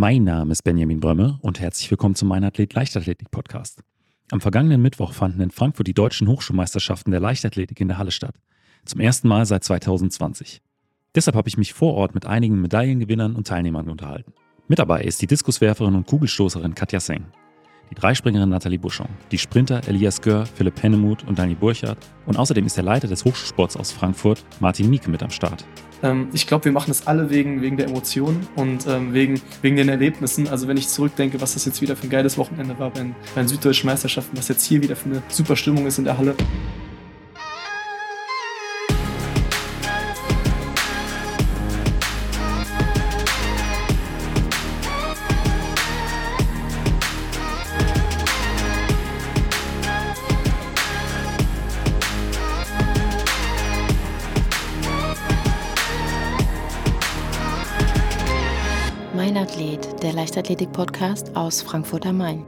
Mein Name ist Benjamin Brömme und herzlich willkommen zum Mein Athlet Leichtathletik Podcast. Am vergangenen Mittwoch fanden in Frankfurt die deutschen Hochschulmeisterschaften der Leichtathletik in der Halle statt. Zum ersten Mal seit 2020. Deshalb habe ich mich vor Ort mit einigen Medaillengewinnern und Teilnehmern unterhalten. Mit dabei ist die Diskuswerferin und Kugelstoßerin Katja Seng, die Dreispringerin Nathalie Buschong, die Sprinter Elias Gör, Philipp Hennemuth und Dani Burchardt und außerdem ist der Leiter des Hochschulsports aus Frankfurt, Martin Mieke, mit am Start. Ähm, ich glaube, wir machen das alle wegen, wegen der Emotionen und ähm, wegen, wegen den Erlebnissen. Also wenn ich zurückdenke, was das jetzt wieder für ein geiles Wochenende war bei, bei den Süddeutschen Meisterschaften, was jetzt hier wieder für eine super Stimmung ist in der Halle. Leichtathletik-Podcast aus Frankfurt am Main.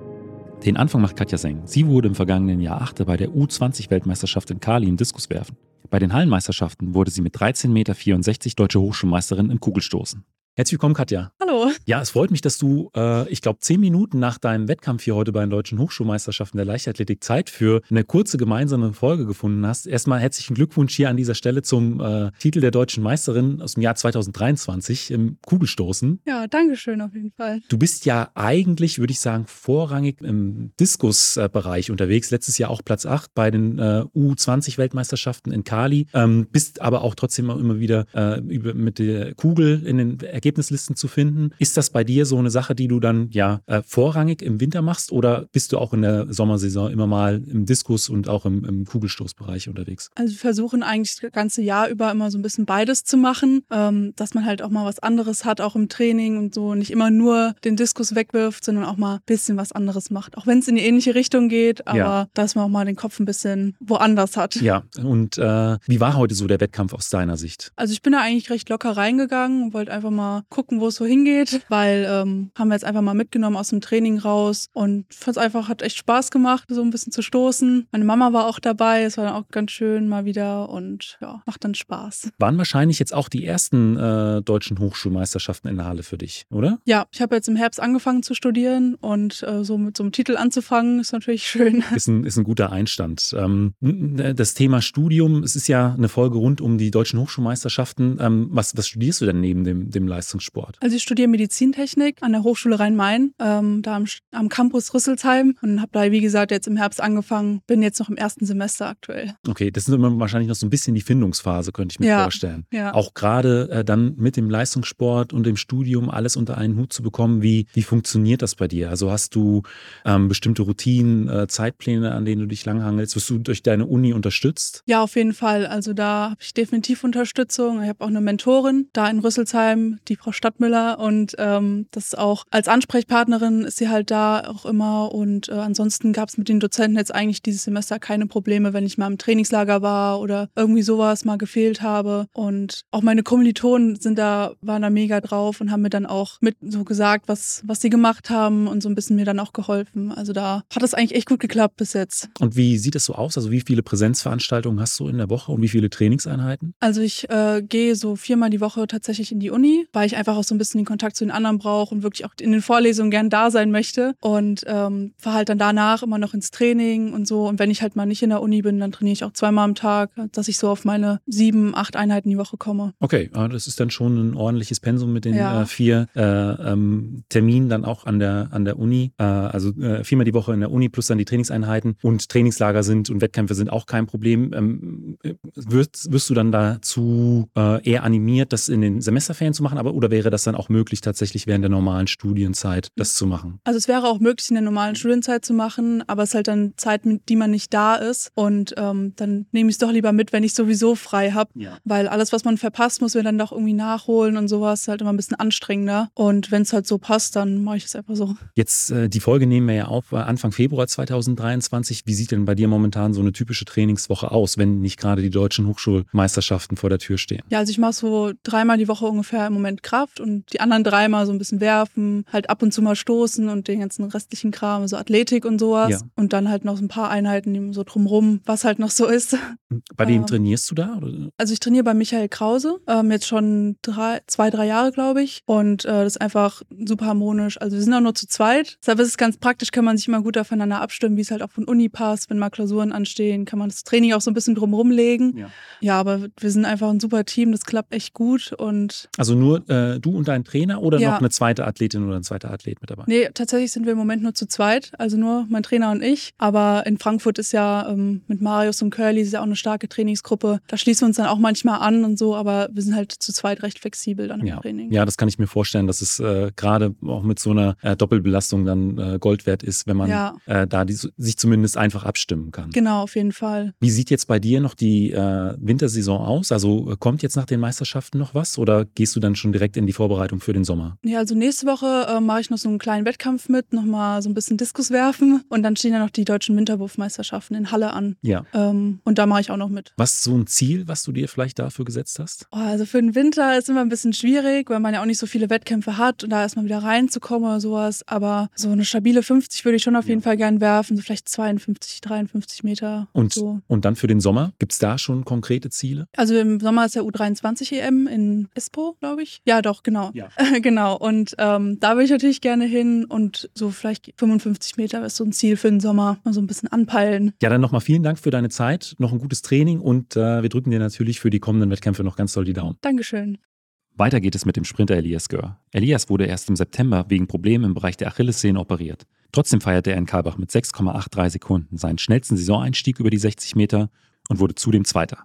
Den Anfang macht Katja Seng. Sie wurde im vergangenen Jahr Achte bei der U20-Weltmeisterschaft in Kali im Diskuswerfen. Bei den Hallenmeisterschaften wurde sie mit 13,64 Meter deutsche Hochschulmeisterin im Kugelstoßen. Herzlich willkommen, Katja. Hallo. Ja, es freut mich, dass du, äh, ich glaube, zehn Minuten nach deinem Wettkampf hier heute bei den Deutschen Hochschulmeisterschaften der Leichtathletik Zeit für eine kurze gemeinsame Folge gefunden hast. Erstmal herzlichen Glückwunsch hier an dieser Stelle zum äh, Titel der deutschen Meisterin aus dem Jahr 2023 im Kugelstoßen. Ja, danke schön auf jeden Fall. Du bist ja eigentlich, würde ich sagen, vorrangig im Diskusbereich unterwegs. Letztes Jahr auch Platz 8 bei den äh, U20-Weltmeisterschaften in Kali. Ähm, bist aber auch trotzdem immer wieder äh, über, mit der Kugel in den Ergebnislisten zu finden. Ist das bei dir so eine Sache, die du dann ja äh, vorrangig im Winter machst oder bist du auch in der Sommersaison immer mal im Diskus und auch im, im Kugelstoßbereich unterwegs? Also wir versuchen eigentlich das ganze Jahr über immer so ein bisschen beides zu machen, ähm, dass man halt auch mal was anderes hat, auch im Training und so nicht immer nur den Diskus wegwirft, sondern auch mal ein bisschen was anderes macht. Auch wenn es in die ähnliche Richtung geht, aber ja. dass man auch mal den Kopf ein bisschen woanders hat. Ja, und äh, wie war heute so der Wettkampf aus deiner Sicht? Also ich bin da eigentlich recht locker reingegangen und wollte einfach mal gucken, wo es so hingeht, weil ähm, haben wir jetzt einfach mal mitgenommen aus dem Training raus und fand es einfach, hat echt Spaß gemacht, so ein bisschen zu stoßen. Meine Mama war auch dabei, es war dann auch ganz schön mal wieder und ja, macht dann Spaß. Waren wahrscheinlich jetzt auch die ersten äh, deutschen Hochschulmeisterschaften in der Halle für dich, oder? Ja, ich habe jetzt im Herbst angefangen zu studieren und äh, so mit so einem Titel anzufangen, ist natürlich schön. Ist ein, ist ein guter Einstand. Ähm, das Thema Studium, es ist ja eine Folge rund um die deutschen Hochschulmeisterschaften. Ähm, was, was studierst du denn neben dem, dem Leistungs Leistungssport? Also ich studiere Medizintechnik an der Hochschule Rhein-Main, ähm, da am, am, Campus Rüsselsheim und habe da, wie gesagt, jetzt im Herbst angefangen, bin jetzt noch im ersten Semester aktuell. Okay, das ist immer wahrscheinlich noch so ein bisschen die Findungsphase, könnte ich mir ja, vorstellen. Ja. Auch gerade äh, dann mit dem Leistungssport und dem Studium alles unter einen Hut zu bekommen, wie, wie funktioniert das bei dir? Also hast du ähm, bestimmte Routinen, äh, Zeitpläne, an denen du dich langhangelst? Wirst du durch deine Uni unterstützt? Ja, auf jeden Fall. Also da habe ich definitiv Unterstützung. Ich habe auch eine Mentorin da in Rüsselsheim, die Frau Stadtmüller und ähm, das auch als Ansprechpartnerin ist sie halt da auch immer und äh, ansonsten gab es mit den Dozenten jetzt eigentlich dieses Semester keine Probleme, wenn ich mal im Trainingslager war oder irgendwie sowas mal gefehlt habe und auch meine Kommilitonen sind da waren da mega drauf und haben mir dann auch mit so gesagt, was was sie gemacht haben und so ein bisschen mir dann auch geholfen. Also da hat es eigentlich echt gut geklappt bis jetzt. Und wie sieht es so aus? Also wie viele Präsenzveranstaltungen hast du in der Woche und wie viele Trainingseinheiten? Also ich äh, gehe so viermal die Woche tatsächlich in die Uni, weil ich ich einfach auch so ein bisschen den Kontakt zu den anderen brauche und wirklich auch in den Vorlesungen gern da sein möchte. Und ähm, fahre halt dann danach immer noch ins Training und so. Und wenn ich halt mal nicht in der Uni bin, dann trainiere ich auch zweimal am Tag, dass ich so auf meine sieben, acht Einheiten die Woche komme. Okay, das ist dann schon ein ordentliches Pensum mit den ja. äh, vier äh, ähm, Terminen dann auch an der, an der Uni. Äh, also äh, viermal die Woche in der Uni plus dann die Trainingseinheiten und Trainingslager sind und Wettkämpfe sind auch kein Problem. Ähm, wirst, wirst du dann dazu äh, eher animiert, das in den Semesterferien zu machen, aber oder wäre das dann auch möglich, tatsächlich während der normalen Studienzeit das zu machen? Also es wäre auch möglich, in der normalen Studienzeit zu machen, aber es ist halt dann Zeit, die man nicht da ist. Und ähm, dann nehme ich es doch lieber mit, wenn ich sowieso frei habe. Ja. Weil alles, was man verpasst, muss man dann doch irgendwie nachholen und sowas. Ist halt immer ein bisschen anstrengender. Und wenn es halt so passt, dann mache ich es einfach so. Jetzt äh, die Folge nehmen wir ja auf äh, Anfang Februar 2023. Wie sieht denn bei dir momentan so eine typische Trainingswoche aus, wenn nicht gerade die deutschen Hochschulmeisterschaften vor der Tür stehen? Ja, also ich mache so dreimal die Woche ungefähr im Moment Kraft und die anderen drei dreimal so ein bisschen werfen, halt ab und zu mal stoßen und den ganzen restlichen Kram, so Athletik und sowas. Ja. Und dann halt noch so ein paar Einheiten so drumrum, was halt noch so ist. Bei wem ähm, trainierst du da? Oder? Also ich trainiere bei Michael Krause, ähm, jetzt schon drei, zwei, drei Jahre, glaube ich. Und äh, das ist einfach super harmonisch. Also wir sind auch nur zu zweit. Deshalb ist es ganz praktisch, kann man sich immer gut aufeinander abstimmen, wie es halt auch von Uni passt. Wenn mal Klausuren anstehen, kann man das Training auch so ein bisschen drumrum legen. Ja, ja aber wir sind einfach ein super Team, das klappt echt gut. Und also nur äh, du und dein Trainer oder ja. noch eine zweite Athletin oder ein zweiter Athlet mit dabei? Nee, tatsächlich sind wir im Moment nur zu zweit, also nur mein Trainer und ich. Aber in Frankfurt ist ja ähm, mit Marius und Curly ist ja auch eine starke Trainingsgruppe. Da schließen wir uns dann auch manchmal an und so, aber wir sind halt zu zweit recht flexibel dann im ja. Training. Ja, das kann ich mir vorstellen, dass es äh, gerade auch mit so einer äh, Doppelbelastung dann äh, Gold wert ist, wenn man ja. Äh, da die, sich zumindest einfach abstimmen kann. Genau, auf jeden Fall. Wie sieht jetzt bei dir noch die äh, Wintersaison aus? Also äh, kommt jetzt nach den Meisterschaften noch was oder gehst du dann schon direkt in die Vorbereitung für den Sommer? Ja, also nächste Woche mache ich noch so einen kleinen Wettkampf mit, nochmal so ein bisschen Diskus werfen und dann stehen ja noch die deutschen Winterwurfmeisterschaften in Halle an. Ja. Ähm, und da mache ich auch noch mit. Was ist so ein Ziel, was du dir vielleicht dafür gesetzt hast? Oh, also für den Winter ist immer ein bisschen schwierig, weil man ja auch nicht so viele Wettkämpfe hat und da erstmal wieder reinzukommen oder sowas. Aber so eine stabile 50 würde ich schon auf jeden Fall gern werfen, so vielleicht 52, 53 Meter. Und, so. und dann für den Sommer, gibt es da schon konkrete Ziele? Also im Sommer ist der U23 EM in Espoo, glaube ich. Ja, doch, genau. Ja. genau. Und ähm, da würde ich natürlich gerne hin und so vielleicht 55 Meter ist so ein Ziel für den Sommer. Mal so ein bisschen anpeilen. Ja, dann nochmal vielen Dank für deine Zeit, noch ein gutes Training und äh, wir drücken dir natürlich für die kommenden Wettkämpfe noch ganz doll die Daumen. Dankeschön. Weiter geht es mit dem Sprinter Elias Gör. Elias wurde erst im September wegen Problemen im Bereich der Achillessehne operiert. Trotzdem feierte er in Kalbach mit 6,83 Sekunden seinen schnellsten Saisoneinstieg über die 60 Meter und wurde zudem Zweiter.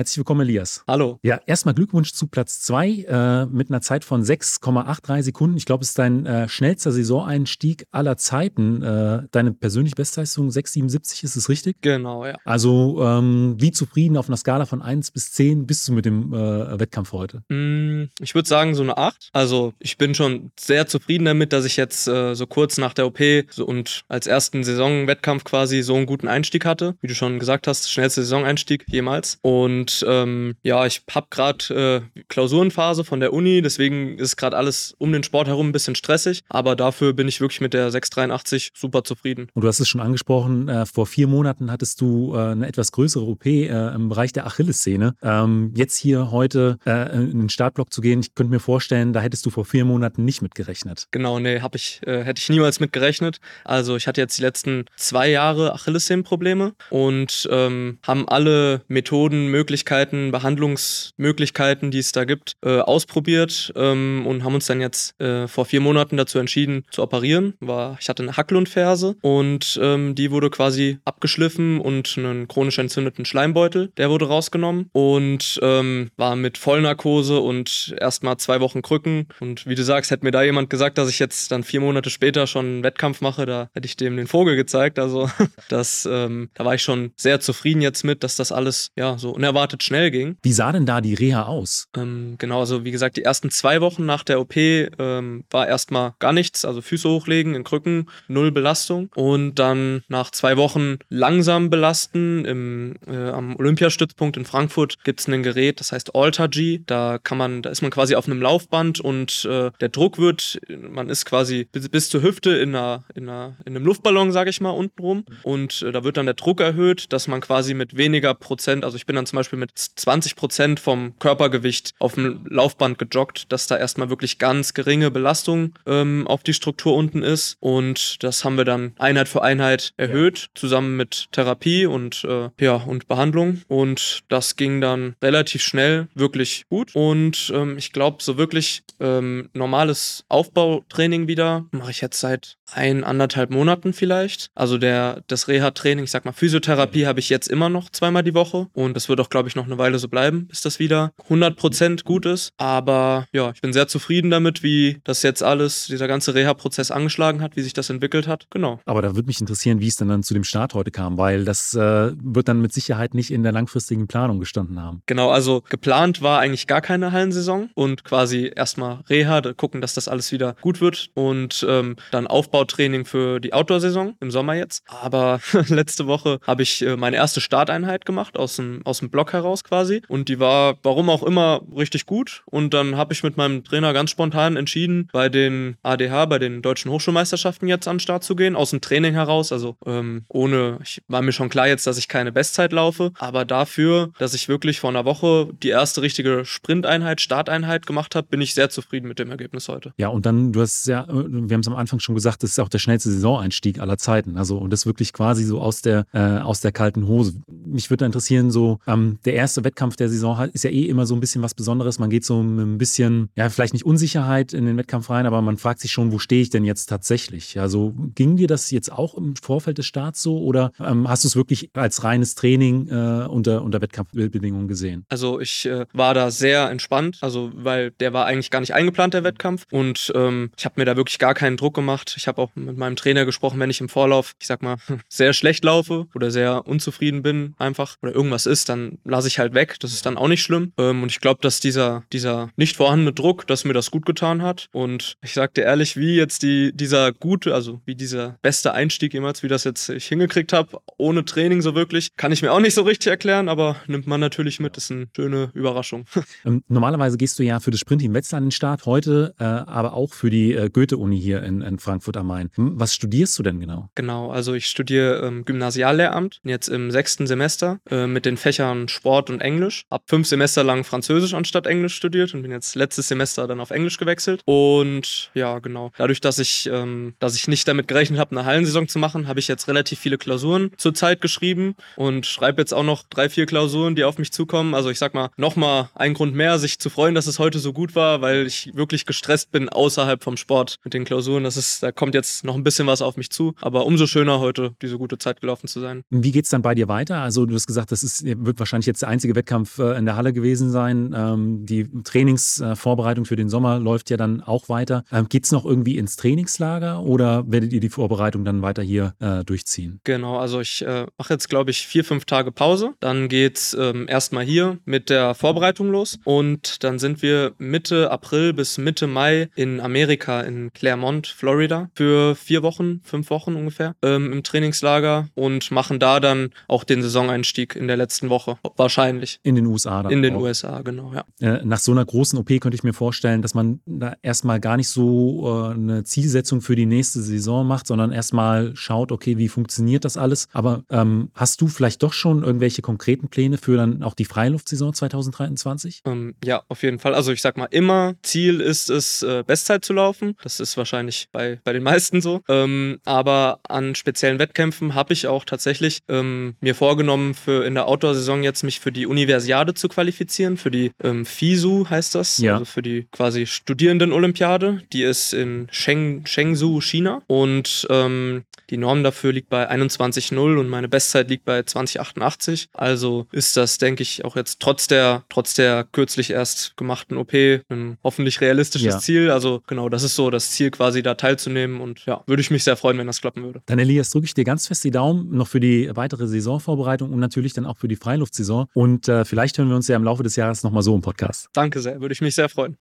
Herzlich willkommen, Elias. Hallo. Ja, erstmal Glückwunsch zu Platz 2 äh, mit einer Zeit von 6,83 Sekunden. Ich glaube, es ist dein äh, schnellster Saisoneinstieg aller Zeiten. Äh, deine persönliche Bestleistung 6,77, ist es richtig? Genau, ja. Also, ähm, wie zufrieden auf einer Skala von 1 bis 10 bist du mit dem äh, Wettkampf heute? Mm, ich würde sagen, so eine 8. Also, ich bin schon sehr zufrieden damit, dass ich jetzt äh, so kurz nach der OP so, und als ersten Saisonwettkampf quasi so einen guten Einstieg hatte. Wie du schon gesagt hast, schnellster Saisoneinstieg jemals. Und und ähm, ja, ich habe gerade äh, Klausurenphase von der Uni, deswegen ist gerade alles um den Sport herum ein bisschen stressig. Aber dafür bin ich wirklich mit der 683 super zufrieden. Und du hast es schon angesprochen, äh, vor vier Monaten hattest du äh, eine etwas größere OP äh, im Bereich der Achillessehne. Ähm, jetzt hier heute äh, in den Startblock zu gehen, ich könnte mir vorstellen, da hättest du vor vier Monaten nicht mit gerechnet. Genau, nee, hab ich, äh, hätte ich niemals mit gerechnet. Also ich hatte jetzt die letzten zwei Jahre Achillessehnenprobleme und ähm, haben alle Methoden möglich Möglichkeiten, Behandlungsmöglichkeiten, die es da gibt, äh, ausprobiert ähm, und haben uns dann jetzt äh, vor vier Monaten dazu entschieden zu operieren. War, ich hatte eine Hacklundferse und ähm, die wurde quasi abgeschliffen und einen chronisch entzündeten Schleimbeutel, der wurde rausgenommen und ähm, war mit Vollnarkose und erstmal zwei Wochen Krücken. Und wie du sagst, hätte mir da jemand gesagt, dass ich jetzt dann vier Monate später schon einen Wettkampf mache, da hätte ich dem den Vogel gezeigt. Also das, ähm, da war ich schon sehr zufrieden jetzt mit, dass das alles ja so unerwartet unerwartet schnell ging. Wie sah denn da die Reha aus? Ähm, genau, also wie gesagt, die ersten zwei Wochen nach der OP ähm, war erstmal gar nichts, also Füße hochlegen in Krücken, null Belastung. Und dann nach zwei Wochen langsam belasten. Im, äh, am Olympiastützpunkt in Frankfurt gibt es ein Gerät, das heißt Alter G. Da kann man, da ist man quasi auf einem Laufband und äh, der Druck wird, man ist quasi bis, bis zur Hüfte in, einer, in, einer, in einem Luftballon, sage ich mal, untenrum. Und äh, da wird dann der Druck erhöht, dass man quasi mit weniger Prozent, also ich bin dann zum Beispiel Beispiel mit 20 Prozent vom Körpergewicht auf dem Laufband gejoggt, dass da erstmal wirklich ganz geringe Belastung ähm, auf die Struktur unten ist. Und das haben wir dann Einheit für Einheit erhöht, zusammen mit Therapie und, äh, ja, und Behandlung. Und das ging dann relativ schnell wirklich gut. Und ähm, ich glaube, so wirklich ähm, normales Aufbautraining wieder mache ich jetzt seit ein, anderthalb Monaten vielleicht. Also der, das Reha-Training, ich sag mal, Physiotherapie habe ich jetzt immer noch zweimal die Woche. Und das wird auch, glaube glaube ich, noch eine Weile so bleiben, bis das wieder 100% gut ist. Aber ja, ich bin sehr zufrieden damit, wie das jetzt alles, dieser ganze Reha-Prozess angeschlagen hat, wie sich das entwickelt hat. Genau. Aber da würde mich interessieren, wie es dann, dann zu dem Start heute kam, weil das äh, wird dann mit Sicherheit nicht in der langfristigen Planung gestanden haben. Genau, also geplant war eigentlich gar keine Hallensaison und quasi erstmal Reha, gucken, dass das alles wieder gut wird und ähm, dann Aufbautraining für die Outdoor-Saison im Sommer jetzt. Aber letzte Woche habe ich äh, meine erste Starteinheit gemacht aus dem, aus dem Block Block heraus quasi. Und die war, warum auch immer, richtig gut. Und dann habe ich mit meinem Trainer ganz spontan entschieden, bei den ADH, bei den deutschen Hochschulmeisterschaften jetzt an den Start zu gehen, aus dem Training heraus. Also ähm, ohne, ich war mir schon klar jetzt, dass ich keine Bestzeit laufe, aber dafür, dass ich wirklich vor einer Woche die erste richtige Sprinteinheit, Starteinheit gemacht habe, bin ich sehr zufrieden mit dem Ergebnis heute. Ja, und dann, du hast ja, wir haben es am Anfang schon gesagt, das ist auch der schnellste Saisoneinstieg aller Zeiten. Also, und das wirklich quasi so aus der, äh, aus der kalten Hose. Mich würde interessieren, so, ähm, der erste Wettkampf der Saison ist ja eh immer so ein bisschen was Besonderes. Man geht so ein bisschen, ja, vielleicht nicht Unsicherheit in den Wettkampf rein, aber man fragt sich schon, wo stehe ich denn jetzt tatsächlich? Also, ging dir das jetzt auch im Vorfeld des Starts so oder ähm, hast du es wirklich als reines Training äh, unter, unter Wettkampfbedingungen gesehen? Also, ich äh, war da sehr entspannt, also, weil der war eigentlich gar nicht eingeplant, der Wettkampf. Und ähm, ich habe mir da wirklich gar keinen Druck gemacht. Ich habe auch mit meinem Trainer gesprochen, wenn ich im Vorlauf, ich sag mal, sehr schlecht laufe oder sehr unzufrieden bin, einfach oder irgendwas ist, dann lasse ich halt weg. Das ist dann auch nicht schlimm. Ähm, und ich glaube, dass dieser, dieser nicht vorhandene Druck, dass mir das gut getan hat. Und ich sag dir ehrlich, wie jetzt die, dieser gute, also wie dieser beste Einstieg jemals, wie das jetzt ich hingekriegt habe, ohne Training so wirklich, kann ich mir auch nicht so richtig erklären, aber nimmt man natürlich mit. Das ist eine schöne Überraschung. Ähm, normalerweise gehst du ja für das Sprint-Team Wetzlar an den Start, heute äh, aber auch für die äh, Goethe-Uni hier in, in, Frankfurt am Main. Hm, was studierst du denn genau? Genau, also ich studiere ähm, Gymnasiallehramt, jetzt im sechsten Semester äh, mit den Fächern Sport und Englisch. Hab fünf Semester lang Französisch anstatt Englisch studiert und bin jetzt letztes Semester dann auf Englisch gewechselt. Und ja, genau. Dadurch, dass ich, ähm, dass ich nicht damit gerechnet habe, eine Hallensaison zu machen, habe ich jetzt relativ viele Klausuren zur Zeit geschrieben und schreibe jetzt auch noch drei, vier Klausuren, die auf mich zukommen. Also ich sag mal, nochmal ein Grund mehr, sich zu freuen, dass es heute so gut war, weil ich wirklich gestresst bin außerhalb vom Sport mit den Klausuren. Das ist, da kommt jetzt noch ein bisschen was auf mich zu. Aber umso schöner heute diese gute Zeit gelaufen zu sein. Wie geht es dann bei dir weiter? Also du hast gesagt, das ist, wird wahrscheinlich jetzt der einzige Wettkampf äh, in der Halle gewesen sein. Ähm, die Trainingsvorbereitung für den Sommer läuft ja dann auch weiter. Ähm, geht es noch irgendwie ins Trainingslager oder werdet ihr die Vorbereitung dann weiter hier äh, durchziehen? Genau, also ich äh, mache jetzt, glaube ich, vier, fünf Tage Pause. Dann geht es ähm, erstmal hier mit der Vorbereitung los und dann sind wir Mitte April bis Mitte Mai in Amerika, in Claremont, Florida, für vier Wochen, fünf Wochen ungefähr ähm, im Trainingslager und machen da dann auch den Saisoneinstieg in der letzten Woche. Wahrscheinlich. In den USA dann. In den auch. USA, genau, ja. Äh, nach so einer großen OP könnte ich mir vorstellen, dass man da erstmal gar nicht so äh, eine Zielsetzung für die nächste Saison macht, sondern erstmal schaut, okay, wie funktioniert das alles? Aber ähm, hast du vielleicht doch schon irgendwelche konkreten Pläne für dann auch die Freiluftsaison 2023? Ähm, ja, auf jeden Fall. Also ich sag mal, immer Ziel ist es, äh, Bestzeit zu laufen. Das ist wahrscheinlich bei, bei den meisten so. Ähm, aber an speziellen Wettkämpfen habe ich auch tatsächlich ähm, mir vorgenommen, für in der Outdoor-Saison jetzt mich für die Universiade zu qualifizieren, für die ähm, FISU heißt das, ja. also für die quasi Studierenden-Olympiade. Die ist in Sheng, Shenzhou, China. Und ähm, die Norm dafür liegt bei 21,0 und meine Bestzeit liegt bei 20,88. Also ist das, denke ich, auch jetzt trotz der, trotz der kürzlich erst gemachten OP ein hoffentlich realistisches ja. Ziel. Also genau, das ist so das Ziel, quasi da teilzunehmen. Und ja, würde ich mich sehr freuen, wenn das klappen würde. Dann Elias, drücke ich dir ganz fest die Daumen noch für die weitere Saisonvorbereitung und natürlich dann auch für die Freiluftsaison. Und äh, vielleicht hören wir uns ja im Laufe des Jahres nochmal so im Podcast. Danke sehr, würde ich mich sehr freuen.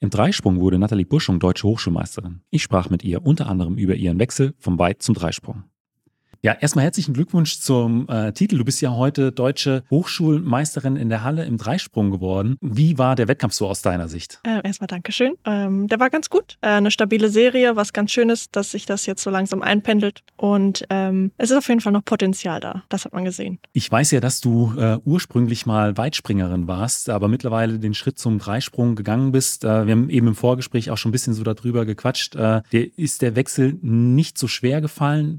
Im Dreisprung wurde Nathalie Buschung deutsche Hochschulmeisterin. Ich sprach mit ihr unter anderem über ihren Wechsel vom Weit zum Dreisprung. Ja, erstmal herzlichen Glückwunsch zum äh, Titel. Du bist ja heute deutsche Hochschulmeisterin in der Halle im Dreisprung geworden. Wie war der Wettkampf so aus deiner Sicht? Äh, erstmal Dankeschön. Ähm, der war ganz gut. Äh, eine stabile Serie, was ganz schön ist, dass sich das jetzt so langsam einpendelt. Und ähm, es ist auf jeden Fall noch Potenzial da. Das hat man gesehen. Ich weiß ja, dass du äh, ursprünglich mal Weitspringerin warst, aber mittlerweile den Schritt zum Dreisprung gegangen bist. Äh, wir haben eben im Vorgespräch auch schon ein bisschen so darüber gequatscht. Äh, der, ist der Wechsel nicht so schwer gefallen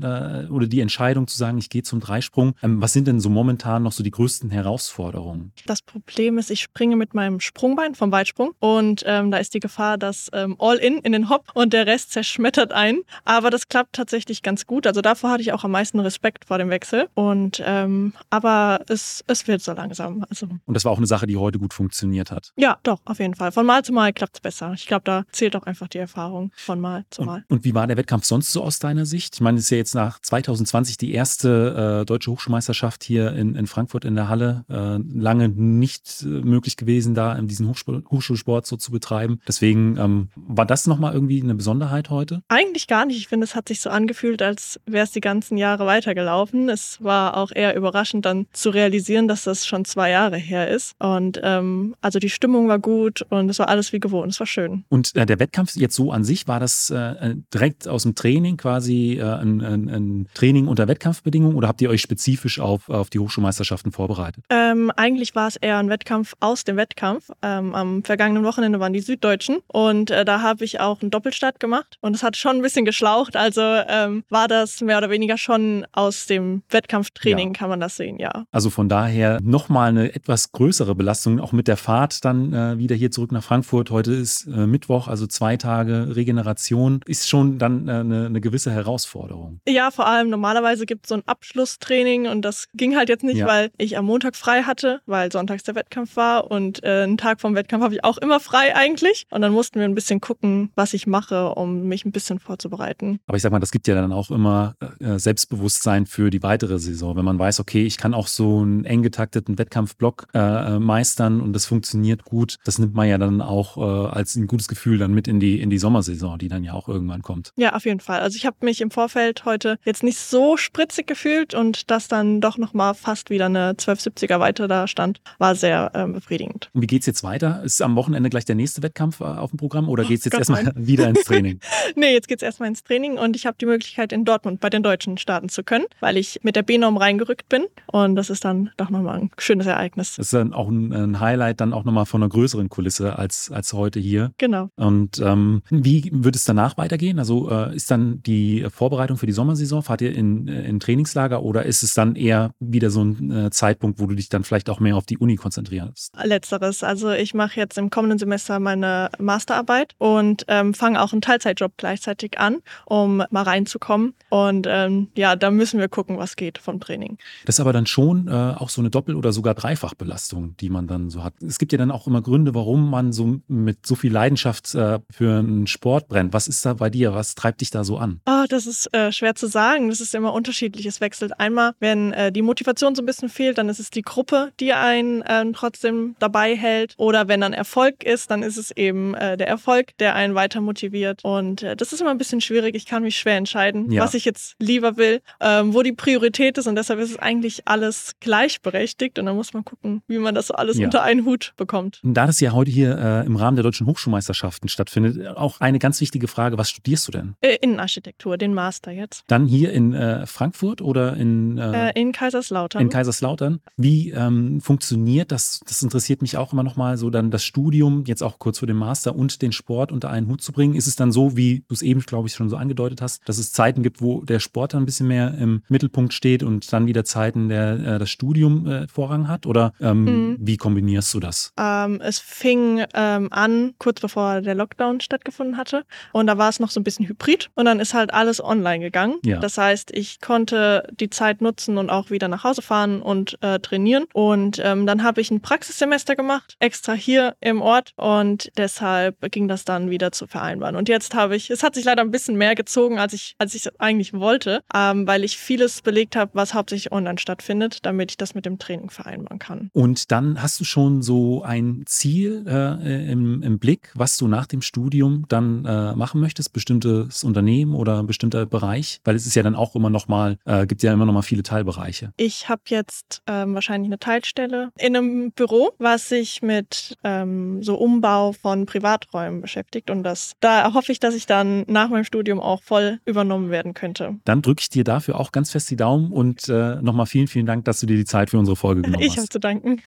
oder die Entscheidung Entscheidung zu sagen, ich gehe zum Dreisprung. Ähm, was sind denn so momentan noch so die größten Herausforderungen? Das Problem ist, ich springe mit meinem Sprungbein vom Weitsprung und ähm, da ist die Gefahr, dass ähm, All-In in den Hop und der Rest zerschmettert ein. Aber das klappt tatsächlich ganz gut. Also davor hatte ich auch am meisten Respekt vor dem Wechsel. Und ähm, aber es, es wird so langsam. Also. Und das war auch eine Sache, die heute gut funktioniert hat. Ja, doch, auf jeden Fall. Von Mal zu Mal klappt es besser. Ich glaube, da zählt auch einfach die Erfahrung von Mal zu Mal. Und, und wie war der Wettkampf sonst so aus deiner Sicht? Ich meine, es ist ja jetzt nach 2020 2020 die erste äh, deutsche Hochschulmeisterschaft hier in, in Frankfurt in der Halle. Äh, lange nicht äh, möglich gewesen, da diesen Hochschul Hochschulsport so zu betreiben. Deswegen ähm, war das nochmal irgendwie eine Besonderheit heute? Eigentlich gar nicht. Ich finde, es hat sich so angefühlt, als wäre es die ganzen Jahre weitergelaufen. Es war auch eher überraschend dann zu realisieren, dass das schon zwei Jahre her ist. Und ähm, also die Stimmung war gut und es war alles wie gewohnt. Es war schön. Und äh, der Wettkampf jetzt so an sich, war das äh, direkt aus dem Training quasi äh, ein, ein, ein, Training unter Wettkampfbedingungen oder habt ihr euch spezifisch auf, auf die Hochschulmeisterschaften vorbereitet? Ähm, eigentlich war es eher ein Wettkampf aus dem Wettkampf. Ähm, am vergangenen Wochenende waren die Süddeutschen und äh, da habe ich auch einen Doppelstart gemacht und es hat schon ein bisschen geschlaucht. Also ähm, war das mehr oder weniger schon aus dem Wettkampftraining, ja. kann man das sehen, ja. Also von daher nochmal eine etwas größere Belastung, auch mit der Fahrt dann äh, wieder hier zurück nach Frankfurt. Heute ist äh, Mittwoch, also zwei Tage Regeneration, ist schon dann äh, eine, eine, gewisse Herausforderung. Ja, vor allem normalerweise gibt es so ein Abschlusstraining und das ging halt jetzt nicht, ja. weil ich am Montag frei hatte, weil sonntags der Wettkampf war und äh, einen Tag vom Wettkampf habe ich auch immer frei eigentlich. Und dann mussten wir ein bisschen gucken, was ich mache, um mich ein bisschen vorzubereiten. Aber ich sag mal, das gibt ja dann auch immer äh, Selbstbewusstsein für die weitere Saison, wenn man weiß, okay, ich kann auch so einen eng getakteten Wettkampfblock äh, äh meistern und das funktioniert gut. Das nimmt man ja dann auch äh, als ein gutes Gefühl dann mit in die in die Sommersaison, die dann ja auch irgendwann kommt. Ja, auf jeden Fall. Also ich habe mich im Vorfeld heute jetzt nicht so spritzig gefühlt und dass dann doch noch mal fast wieder eine 1270er weiter da stand, war sehr ähm, befriedigend. Und wie geht's jetzt weiter? Ist am Wochenende gleich der nächste Wettkampf äh, auf dem Programm oder geht es jetzt Gott erstmal nein. wieder ins Training? nee, jetzt geht es erstmal ins Training und ich habe die Möglichkeit, in Dortmund bei den Deutschen starten zu können, weil ich mit der B-Norm reingerückt bin. Und das ist dann doch nochmal ein schönes Ereignis. Das ist dann auch ein, ein Highlight, dann auch nochmal von einer größeren Kulisse als, als heute hier. Genau. Und ähm, wie wird es danach weitergehen? Also äh, ist dann die Vorbereitung für die Sommersaison, fahrt ihr in, äh, in Trainingslager oder ist es dann eher wieder so ein äh, Zeitpunkt, wo du dich dann vielleicht auch mehr auf die Uni konzentrierst? Letzteres. Also ich mache jetzt im kommenden Semester meine Masterarbeit und ähm, fange auch einen Teilzeitjob gleichzeitig an, um mal reinzukommen. Und ähm, ja, da müssen wir gucken, was geht vom Training. Das ist aber dann schon äh, auch so eine Doppel- oder sogar Dreifachbelastung, die man dann so hat. Es gibt ja dann auch immer Gründe, warum man so mit so viel Leidenschaft äh, für einen Sport brennt. Was ist da bei dir? Was treibt dich da so an? Oh, das ist äh, schwer zu sagen. Das ist immer unterschiedlich. Es wechselt einmal, wenn äh, die Motivation so ein bisschen fehlt, dann ist es die Gruppe, die einen ähm, trotzdem dabei hält. Oder wenn dann Erfolg ist, dann ist es eben äh, der Erfolg, der einen weiter motiviert. Und äh, das ist immer ein bisschen schwierig. Ich kann mich schwer entscheiden, ja. was ich jetzt lieber will, ähm, wo die Priorität ist. Und deshalb ist es eigentlich alles gleichberechtigt. Und dann muss man gucken, wie man das so alles ja. unter einen Hut bekommt. Da das ja heute hier äh, im Rahmen der deutschen Hochschulmeisterschaften stattfindet, auch eine ganz wichtige Frage: Was studierst du denn? Äh, Innenarchitektur, den Master jetzt. Dann hier in äh, Frankfurt oder in? Äh, in Kaiserslautern. In Kaiserslautern. Wie ähm, funktioniert das? Das interessiert mich auch immer noch mal so dann das Studium jetzt auch kurz vor dem Master und den Sport unter einen Hut zu bringen. Ist es dann so, wie du es eben, glaube ich, schon so angedeutet hast, dass es Zeiten gibt, wo der Sport dann ein bisschen mehr im Mittelpunkt steht und dann wieder Zeiten, der äh, das Studium äh, Vorrang hat? Oder ähm, mhm. wie kombinierst du das? Ähm, es fing ähm, an, kurz bevor der Lockdown stattgefunden hatte. Und da war es noch so ein bisschen hybrid. Und dann ist halt alles online gegangen. Ja. Das heißt, ich konnte die Zeit nutzen und auch wieder nach Hause fahren und äh, trainieren. Und ähm, dann habe ich ein Praxissemester gemacht, extra hier im Ort. Und deshalb ging das dann wieder zu vereinbaren. Und jetzt habe ich, es hat sich leider ein bisschen mehr gezogen, als ich, als ich eigentlich wollte, ähm, weil ich vieles belegt habe, was hauptsächlich online stattfindet, damit ich das mit dem Training vereinbaren kann. Und dann hast du schon so ein Ziel äh, im, im Blick, was du nach dem Studium dann äh, machen möchtest, bestimmtes Unternehmen oder ein bestimmter Bereich? Weil es ist ja dann auch immer noch mal, äh, gibt ja immer noch mal viele Teilbereiche. Ich habe jetzt ähm, wahrscheinlich eine Teilstelle in einem Büro, was sich mit ähm, so Umbau von Privaträumen beschäftigt und das, da hoffe ich, dass ich dann nach meinem Studium auch voll übernommen werden könnte. Dann drücke ich dir dafür auch ganz fest die Daumen und äh, nochmal vielen, vielen Dank, dass du dir die Zeit für unsere Folge genommen ich hast. Ich habe zu danken.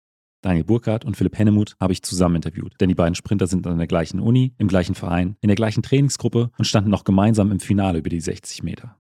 Daniel Burkhardt und Philipp Hennemuth habe ich zusammen interviewt, denn die beiden Sprinter sind an der gleichen Uni, im gleichen Verein, in der gleichen Trainingsgruppe und standen noch gemeinsam im Finale über die 60 Meter.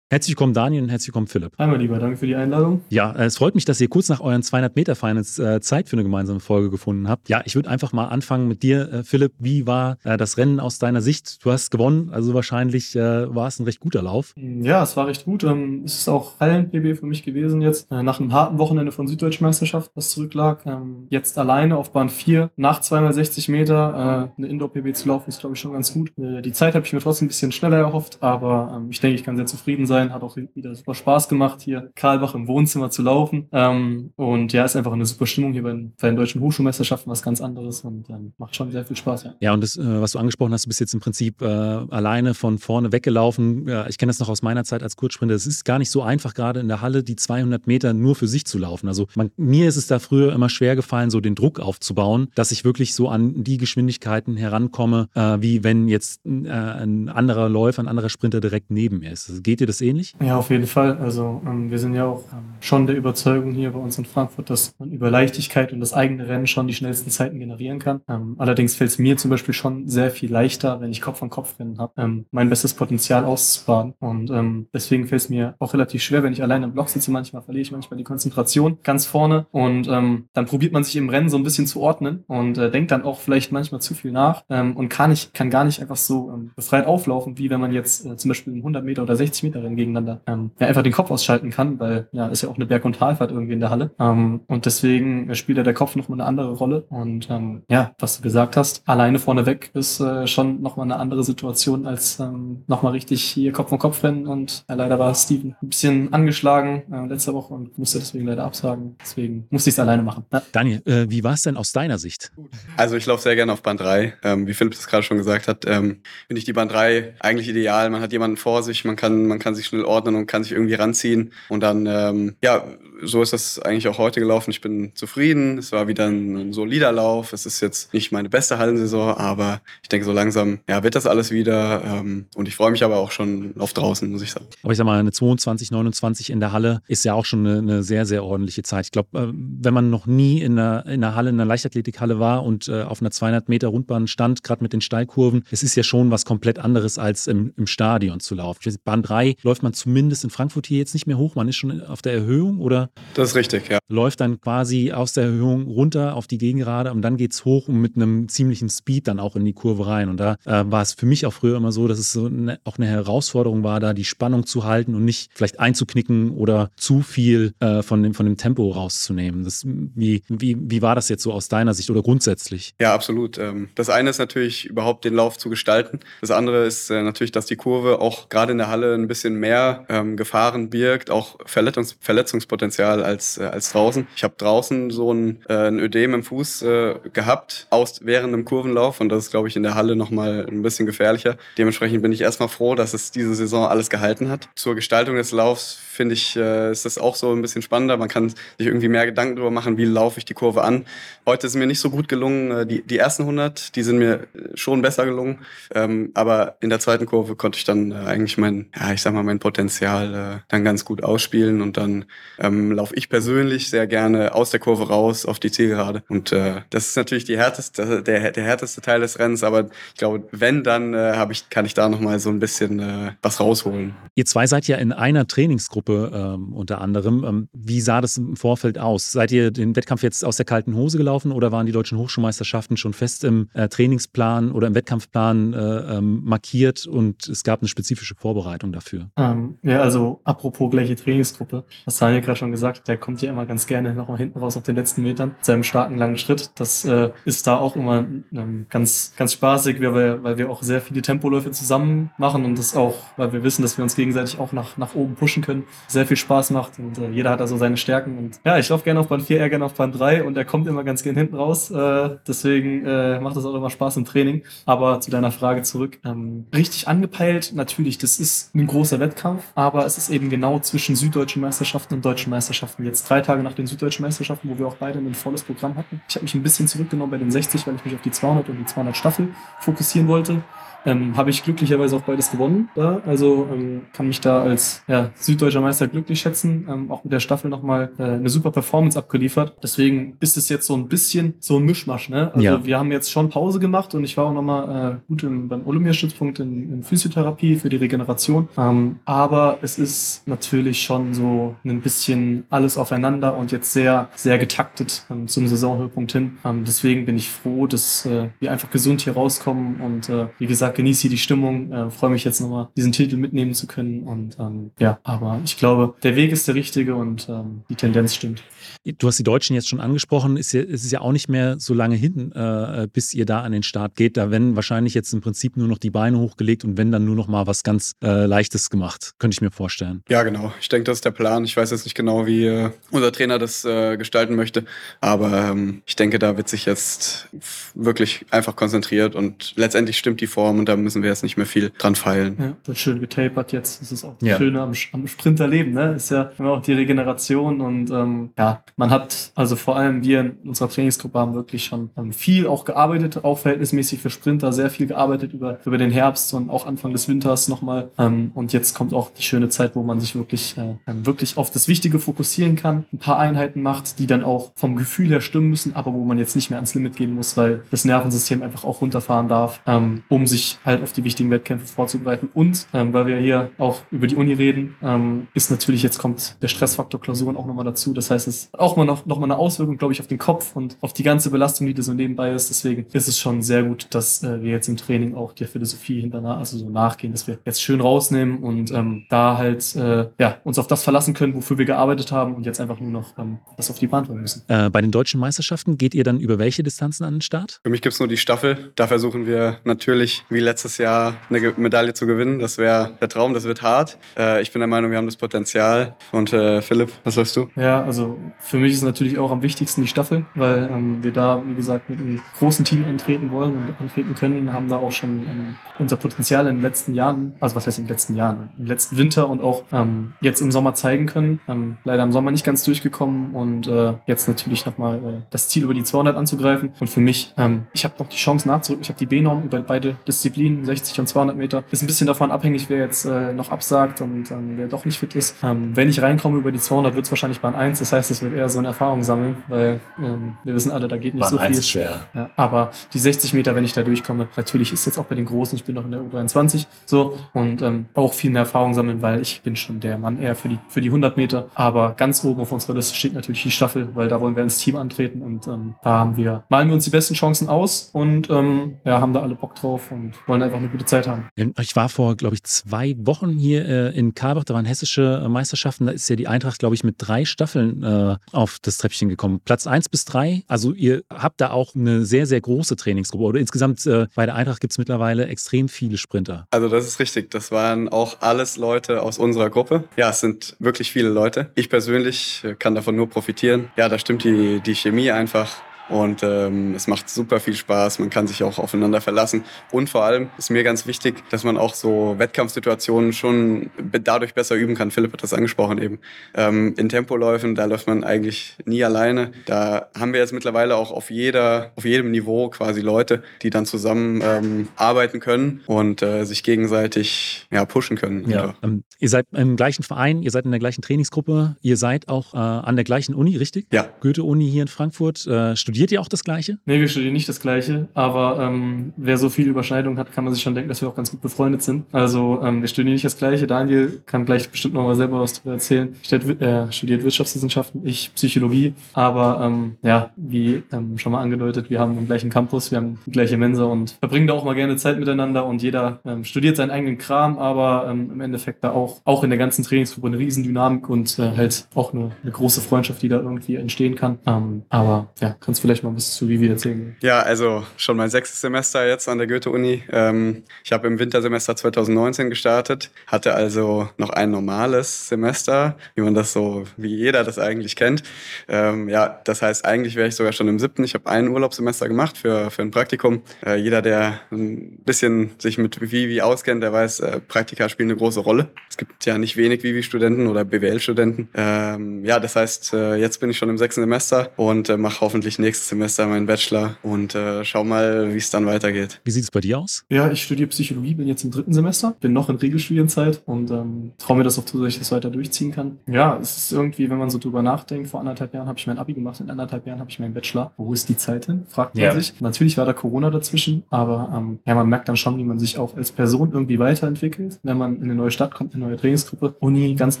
Herzlich willkommen, Daniel, und herzlich willkommen, Philipp. Einmal lieber, danke für die Einladung. Ja, äh, es freut mich, dass ihr kurz nach euren 200 Meter Finals äh, Zeit für eine gemeinsame Folge gefunden habt. Ja, ich würde einfach mal anfangen mit dir, äh, Philipp. Wie war äh, das Rennen aus deiner Sicht? Du hast gewonnen, also wahrscheinlich war es ein recht guter Lauf. Ja, es war recht gut. Ähm, es ist auch Hallen-PB für mich gewesen jetzt. Nach einem harten Wochenende von Süddeutschen Meisterschaft, das zurücklag. Ähm, jetzt alleine auf Bahn 4 nach zweimal 60 Meter eine Indoor-PB zu laufen, ist glaube ich schon ganz gut. die Zeit habe ich mir trotzdem ein bisschen schneller erhofft, aber ähm, ich denke, ich kann sehr zufrieden sein sein. Hat auch wieder super Spaß gemacht, hier Karlbach im Wohnzimmer zu laufen. Ähm, und ja, ist einfach eine super Stimmung hier bei den, bei den deutschen Hochschulmeisterschaften, was ganz anderes und ähm, macht schon sehr viel Spaß. Ja, ja und das, äh, was du angesprochen hast, du bist jetzt im Prinzip äh, alleine von vorne weggelaufen. Ja, ich kenne das noch aus meiner Zeit als Kurzsprinter. Es ist gar nicht so einfach, gerade in der Halle die 200 Meter nur für sich zu laufen. Also man, mir ist es da früher immer schwer gefallen, so den Druck aufzubauen, dass ich wirklich so an die Geschwindigkeiten herankomme, äh, wie wenn jetzt äh, ein anderer Läufer, ein anderer Sprinter direkt neben mir ist. Also geht dir das ähnlich? Ja, auf jeden Fall. Also ähm, wir sind ja auch ähm, schon der Überzeugung hier bei uns in Frankfurt, dass man über Leichtigkeit und das eigene Rennen schon die schnellsten Zeiten generieren kann. Ähm, allerdings fällt es mir zum Beispiel schon sehr viel leichter, wenn ich Kopf an Kopf Rennen habe, ähm, mein bestes Potenzial auszubaden. Und ähm, deswegen fällt es mir auch relativ schwer, wenn ich alleine im Block sitze. Manchmal verliere ich manchmal die Konzentration ganz vorne und ähm, dann probiert man sich im Rennen so ein bisschen zu ordnen und äh, denkt dann auch vielleicht manchmal zu viel nach und kann nicht, kann gar nicht einfach so befreit auflaufen, wie wenn man jetzt äh, zum Beispiel 100 Meter oder 60 Meter Rennen gegeneinander ähm, ja, einfach den Kopf ausschalten kann, weil ja ist ja auch eine Berg- und Talfahrt irgendwie in der Halle ähm, und deswegen spielt ja der Kopf nochmal eine andere Rolle und ähm, ja, was du gesagt hast, alleine vorneweg ist äh, schon nochmal eine andere Situation als ähm, nochmal richtig hier Kopf an Kopf rennen und ja, leider war Steven ein bisschen angeschlagen äh, letzte Woche und musste deswegen leider absagen, deswegen musste ich es alleine machen. Ja. Daniel, äh, wie war es denn aus deiner Sicht? Also ich laufe sehr gerne auf Band 3. Ähm, wie Philipp das gerade schon gesagt hat, ähm, finde ich die Band 3 eigentlich ideal. Man hat jemanden vor sich, man kann, man kann sich schnell ordnen und kann sich irgendwie ranziehen. Und dann, ähm, ja, so ist das eigentlich auch heute gelaufen. Ich bin zufrieden. Es war wieder ein, solider Lauf. Es ist jetzt nicht meine beste Hallensaison, aber ich denke, so langsam ja, wird das alles wieder. Ähm, und ich freue mich aber auch schon auf draußen, muss ich sagen. Aber ich sag mal, eine 22, 29 in der Halle ist ja auch schon eine, eine sehr, sehr ordentliche Zeit. Ich glaube, äh, wenn man noch nie in einer, in einer Halle, in einer Leichtathletikhalle war und äh, auf einer 200 Meter Rundbahn stand, gerade mit den Steilkurven, es ist ja schon was komplett anderes als im, im Stadion zu laufen. Bahn 3 läuft man zumindest in Frankfurt hier jetzt nicht mehr hoch. Man ist schon auf der Erhöhung oder? Das ist richtig, ja. Läuft dann quasi aus der Erhöhung runter auf die Gegengerade und dann geht es hoch und mit einem ziemlichen Speed dann auch in die Kurve rein. Und da äh, war es für mich auch früher immer so, dass es so eine, auch eine Herausforderung war, da die Spannung zu halten und nicht vielleicht einzuknicken oder zu viel äh, von, dem, von dem Tempo rauszunehmen. Das, wie, wie, wie war das jetzt so aus deiner Sicht oder grundsätzlich? Ja, absolut. Ähm, das eine ist natürlich überhaupt den Lauf zu gestalten. Das andere ist äh, natürlich, dass die Kurve auch gerade in der Halle ein bisschen mehr ähm, Gefahren birgt, auch Verletzungs Verletzungspotenzial als, äh, als draußen. Ich habe draußen so ein, äh, ein Ödem im Fuß äh, gehabt aus während einem Kurvenlauf und das ist, glaube ich, in der Halle nochmal ein bisschen gefährlicher. Dementsprechend bin ich erstmal froh, dass es diese Saison alles gehalten hat. Zur Gestaltung des Laufs finde ich, äh, ist das auch so ein bisschen spannender. Man kann sich irgendwie mehr Gedanken darüber machen, wie laufe ich die Kurve an. Heute ist mir nicht so gut gelungen. Äh, die, die ersten 100, die sind mir schon besser gelungen. Ähm, aber in der zweiten Kurve konnte ich dann äh, eigentlich mein, ja, ich sag mal, mein Potenzial äh, dann ganz gut ausspielen. Und dann ähm, laufe ich persönlich sehr gerne aus der Kurve raus auf die Zielgerade. Und äh, das ist natürlich die härteste, der, der härteste Teil des Rennens. Aber ich glaube, wenn, dann äh, hab ich, kann ich da nochmal so ein bisschen äh, was rausholen. Ihr zwei seid ja in einer Trainingsgruppe ähm, unter anderem. Ähm, wie sah das im Vorfeld aus? Seid ihr den Wettkampf jetzt aus der kalten Hose gelaufen oder waren die deutschen Hochschulmeisterschaften schon fest im äh, Trainingsplan oder im Wettkampfplan äh, ähm, markiert und es gab eine spezifische Vorbereitung dafür? Ähm, ja, also apropos gleiche Trainingsgruppe, was Daniel gerade schon gesagt der kommt ja immer ganz gerne noch mal hinten raus auf den letzten Metern, mit seinem starken langen Schritt. Das äh, ist da auch immer ähm, ganz, ganz spaßig, weil weil wir auch sehr viele Tempoläufe zusammen machen und das auch, weil wir wissen, dass wir uns gegenseitig auch nach, nach oben pushen können sehr viel Spaß macht und äh, jeder hat da so seine Stärken. Und ja, ich laufe gerne auf Band 4, er gerne auf Band 3 und er kommt immer ganz gern hinten raus. Äh, deswegen äh, macht das auch immer Spaß im Training. Aber zu deiner Frage zurück. Ähm, richtig angepeilt, natürlich, das ist ein großer Wettkampf, aber es ist eben genau zwischen süddeutschen Meisterschaften und deutschen Meisterschaften. Jetzt drei Tage nach den süddeutschen Meisterschaften, wo wir auch beide ein volles Programm hatten. Ich habe mich ein bisschen zurückgenommen bei den 60, weil ich mich auf die 200 und die 200 Staffel fokussieren wollte ähm, habe ich glücklicherweise auch beides gewonnen. Da. Also ähm, kann mich da als ja, süddeutscher Meister glücklich schätzen. Ähm, auch mit der Staffel nochmal äh, eine super Performance abgeliefert. Deswegen ist es jetzt so ein bisschen so ein Mischmasch. Ne? Also ja. wir haben jetzt schon Pause gemacht und ich war auch nochmal äh, gut im, beim Olympiastützpunkt in, in Physiotherapie für die Regeneration. Ähm, aber es ist natürlich schon so ein bisschen alles aufeinander und jetzt sehr, sehr getaktet ähm, zum Saisonhöhepunkt hin. Ähm, deswegen bin ich froh, dass äh, wir einfach gesund hier rauskommen und äh, wie gesagt, gesagt, genieße hier die Stimmung, äh, freue mich jetzt nochmal, diesen Titel mitnehmen zu können. Und ähm, ja, aber ich glaube, der Weg ist der richtige und ähm, die Tendenz stimmt. Du hast die Deutschen jetzt schon angesprochen. Ist ja, es ist ja auch nicht mehr so lange hin, äh, bis ihr da an den Start geht. Da werden wahrscheinlich jetzt im Prinzip nur noch die Beine hochgelegt und wenn dann nur noch mal was ganz äh, Leichtes gemacht. Könnte ich mir vorstellen. Ja, genau. Ich denke, das ist der Plan. Ich weiß jetzt nicht genau, wie äh, unser Trainer das äh, gestalten möchte. Aber ähm, ich denke, da wird sich jetzt wirklich einfach konzentriert und letztendlich stimmt die Form und da müssen wir jetzt nicht mehr viel dran feilen. Ja, wird schön getapert jetzt. Das ist auch das ja. Schöne am, am Sprinterleben. Ne? Ist ja immer auch die Regeneration und ähm, ja, man hat, also vor allem wir in unserer Trainingsgruppe haben wirklich schon ähm, viel auch gearbeitet, auch verhältnismäßig für Sprinter, sehr viel gearbeitet über, über den Herbst und auch Anfang des Winters nochmal. Ähm, und jetzt kommt auch die schöne Zeit, wo man sich wirklich, äh, wirklich auf das Wichtige fokussieren kann, ein paar Einheiten macht, die dann auch vom Gefühl her stimmen müssen, aber wo man jetzt nicht mehr ans Limit gehen muss, weil das Nervensystem einfach auch runterfahren darf, ähm, um sich halt auf die wichtigen Wettkämpfe vorzubereiten. Und ähm, weil wir hier auch über die Uni reden, ähm, ist natürlich jetzt kommt der Stressfaktor Klausuren auch nochmal dazu. Das heißt, es auch mal noch, noch mal eine Auswirkung, glaube ich, auf den Kopf und auf die ganze Belastung, die da so nebenbei ist. Deswegen ist es schon sehr gut, dass äh, wir jetzt im Training auch der Philosophie hinterher, also so nachgehen, dass wir jetzt schön rausnehmen und ähm, da halt äh, ja, uns auf das verlassen können, wofür wir gearbeitet haben und jetzt einfach nur noch ähm, das auf die Bahn bringen müssen. Äh, bei den deutschen Meisterschaften geht ihr dann über welche Distanzen an den Start? Für mich gibt es nur die Staffel. Da versuchen wir natürlich wie letztes Jahr eine Medaille zu gewinnen. Das wäre der Traum, das wird hart. Äh, ich bin der Meinung, wir haben das Potenzial. Und äh, Philipp, was sagst du? Ja, also für mich ist natürlich auch am wichtigsten die Staffel, weil ähm, wir da, wie gesagt, mit einem großen Team antreten wollen und antreten können, haben da auch schon ähm, unser Potenzial in den letzten Jahren, also was heißt in den letzten Jahren, im letzten Winter und auch ähm, jetzt im Sommer zeigen können. Leider im Sommer nicht ganz durchgekommen und äh, jetzt natürlich nochmal das Ziel über die 200 anzugreifen. Und für mich, ich habe noch die Chance nachzurücken. Ich habe die B-Norm über beide Disziplinen, 60 und 200 Meter. Ist ein bisschen davon abhängig, wer jetzt äh, noch absagt und ähm, wer doch nicht fit ist. Ähm, wenn ich reinkomme über die 200, wird es wahrscheinlich Bahn 1. Das heißt, es wird eher so eine Erfahrung sammeln, weil ähm, wir wissen alle, da geht nicht Bahn so viel. Ist schwer. Ja, aber die 60 Meter, wenn ich da durchkomme, natürlich ist jetzt auch bei den Großen, ich bin noch in der U23 so und ähm, auch viel mehr Erfahrung sammeln, weil ich bin schon der Mann eher für die, für die 100 Meter. Aber ganz oben auf unserer Liste steht natürlich die Staffel, weil da wollen wir ins Team antreten und ähm, da haben wir, malen wir uns die besten Chancen aus und ähm, ja, haben da alle Bock drauf und wollen einfach eine gute Zeit haben. Ich war vor, glaube ich, zwei Wochen hier äh, in Karbach, da waren hessische Meisterschaften, da ist ja die Eintracht, glaube ich, mit drei Staffeln äh, auf das Treppchen gekommen. Platz eins bis drei, also ihr habt da auch eine sehr, sehr große Trainingsgruppe oder insgesamt äh, bei der Eintracht gibt es mittlerweile extrem viele Sprinter. Also das ist richtig, das waren auch alles Leute aus unserer Gruppe. Ja, es sind wirklich viele Leute. Ich persönlich kann davon nur profitieren. Ja, da stimmt die, die Chemie einfach. Und ähm, es macht super viel Spaß, man kann sich auch aufeinander verlassen. Und vor allem ist mir ganz wichtig, dass man auch so Wettkampfsituationen schon dadurch besser üben kann. Philipp hat das angesprochen eben. Ähm, in Tempoläufen, da läuft man eigentlich nie alleine. Da haben wir jetzt mittlerweile auch auf jeder, auf jedem Niveau quasi Leute, die dann zusammen ähm, arbeiten können und äh, sich gegenseitig ja, pushen können. Ja. Ähm, ihr seid im gleichen Verein, ihr seid in der gleichen Trainingsgruppe, ihr seid auch äh, an der gleichen Uni, richtig? Ja. Goethe-Uni hier in Frankfurt. Äh, studiert ihr auch das Gleiche? Nee, wir studieren nicht das Gleiche, aber ähm, wer so viel Überschneidung hat, kann man sich schon denken, dass wir auch ganz gut befreundet sind. Also ähm, wir studieren nicht das Gleiche. Daniel kann gleich bestimmt noch mal selber was darüber erzählen. Er studiert Wirtschaftswissenschaften, ich Psychologie, aber ähm, ja, wie ähm, schon mal angedeutet, wir haben den gleichen Campus, wir haben die gleiche Mensa und verbringen da auch mal gerne Zeit miteinander und jeder ähm, studiert seinen eigenen Kram, aber ähm, im Endeffekt da auch, auch in der ganzen Trainingsgruppe eine Riesendynamik und äh, halt auch eine, eine große Freundschaft, die da irgendwie entstehen kann. Ähm, aber ja, kannst vielleicht mal ein bisschen zu Vivi erzählen? Ja, also schon mein sechstes Semester jetzt an der Goethe-Uni. Ähm, ich habe im Wintersemester 2019 gestartet, hatte also noch ein normales Semester, wie man das so, wie jeder das eigentlich kennt. Ähm, ja, das heißt, eigentlich wäre ich sogar schon im siebten. Ich habe ein Urlaubssemester gemacht für, für ein Praktikum. Äh, jeder, der ein bisschen sich mit Vivi auskennt, der weiß, äh, Praktika spielen eine große Rolle. Es gibt ja nicht wenig Vivi-Studenten oder BWL-Studenten. Ähm, ja, das heißt, äh, jetzt bin ich schon im sechsten Semester und mache hoffentlich nächstes Semester meinen Bachelor und äh, schau mal, wie es dann weitergeht. Wie sieht es bei dir aus? Ja, ich studiere Psychologie, bin jetzt im dritten Semester, bin noch in Regelstudienzeit und ähm, traue mir das auch zu, dass ich das weiter durchziehen kann. Ja, es ist irgendwie, wenn man so drüber nachdenkt, vor anderthalb Jahren habe ich mein Abi gemacht, in anderthalb Jahren habe ich meinen Bachelor. Wo ist die Zeit hin? Fragt man ja. sich. Natürlich war da Corona dazwischen, aber ähm, ja, man merkt dann schon, wie man sich auch als Person irgendwie weiterentwickelt, wenn man in eine neue Stadt kommt, eine neue Trainingsgruppe, Uni, ganz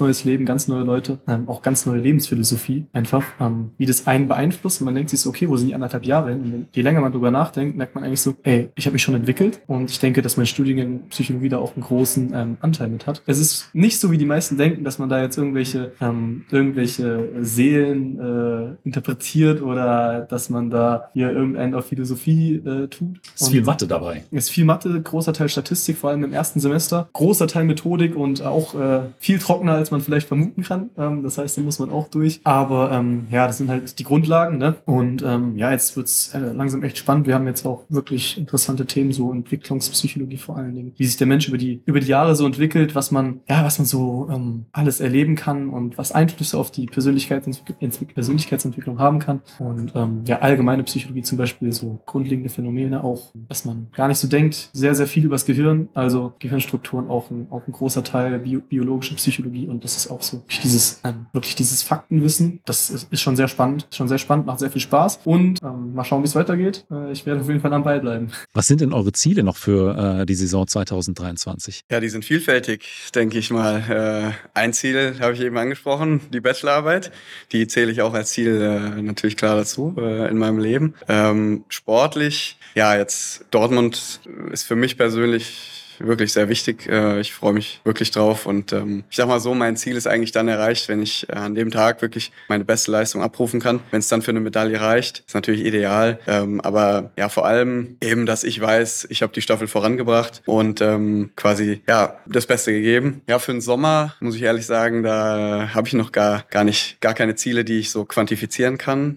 neues Leben, ganz neue Leute, ähm, auch ganz neue Lebensphilosophie einfach, ähm, wie das einen beeinflusst. Und man denkt sich so, okay, okay, wo sind die anderthalb Jahre hin? Und je länger man drüber nachdenkt, merkt man eigentlich so, ey, ich habe mich schon entwickelt und ich denke, dass mein Studiengang Psychologie da auch einen großen ähm, Anteil mit hat. Es ist nicht so, wie die meisten denken, dass man da jetzt irgendwelche, ähm, irgendwelche Seelen äh, interpretiert oder dass man da hier irgendeinen auf Philosophie äh, tut. Ist viel Mathe dabei. Ist viel Mathe, großer Teil Statistik, vor allem im ersten Semester. Großer Teil Methodik und auch äh, viel trockener, als man vielleicht vermuten kann. Ähm, das heißt, da muss man auch durch. Aber ähm, ja, das sind halt die Grundlagen. Ne? Und ähm, ja, jetzt wird's äh, langsam echt spannend. Wir haben jetzt auch wirklich interessante Themen, so Entwicklungspsychologie vor allen Dingen. Wie sich der Mensch über die, über die Jahre so entwickelt, was man, ja, was man so ähm, alles erleben kann und was Einflüsse auf die Persönlichkeitsentwick Persönlichkeitsentwicklung haben kann. Und ähm, ja, allgemeine Psychologie zum Beispiel, so grundlegende Phänomene auch, dass man gar nicht so denkt, sehr, sehr viel übers Gehirn, also Gehirnstrukturen auch ein, auch ein großer Teil, Bio biologische Psychologie und das ist auch so dieses, ähm, wirklich dieses Faktenwissen, das ist, ist schon sehr spannend, schon sehr spannend, macht sehr viel Spaß und ähm, mal schauen, wie es weitergeht. Äh, ich werde auf jeden Fall am Ball bleiben. Was sind denn eure Ziele noch für äh, die Saison 2023? Ja, die sind vielfältig, denke ich mal. Äh, ein Ziel habe ich eben angesprochen, die Bachelorarbeit. Die zähle ich auch als Ziel äh, natürlich klar dazu äh, in meinem Leben. Ähm, sportlich, ja, jetzt Dortmund ist für mich persönlich wirklich sehr wichtig. Äh, ich freue mich wirklich drauf und ähm, ich sag mal so, mein Ziel ist eigentlich dann erreicht, wenn ich äh, an dem Tag wirklich meine beste Leistung abrufen kann. Wenn es dann für eine Medaille reicht, ist natürlich ideal. Ähm, aber ja, vor allem eben, dass ich weiß, ich habe die Staffel vorangebracht und ähm, quasi ja das Beste gegeben. Ja, für den Sommer muss ich ehrlich sagen, da habe ich noch gar gar nicht gar keine Ziele, die ich so quantifizieren kann.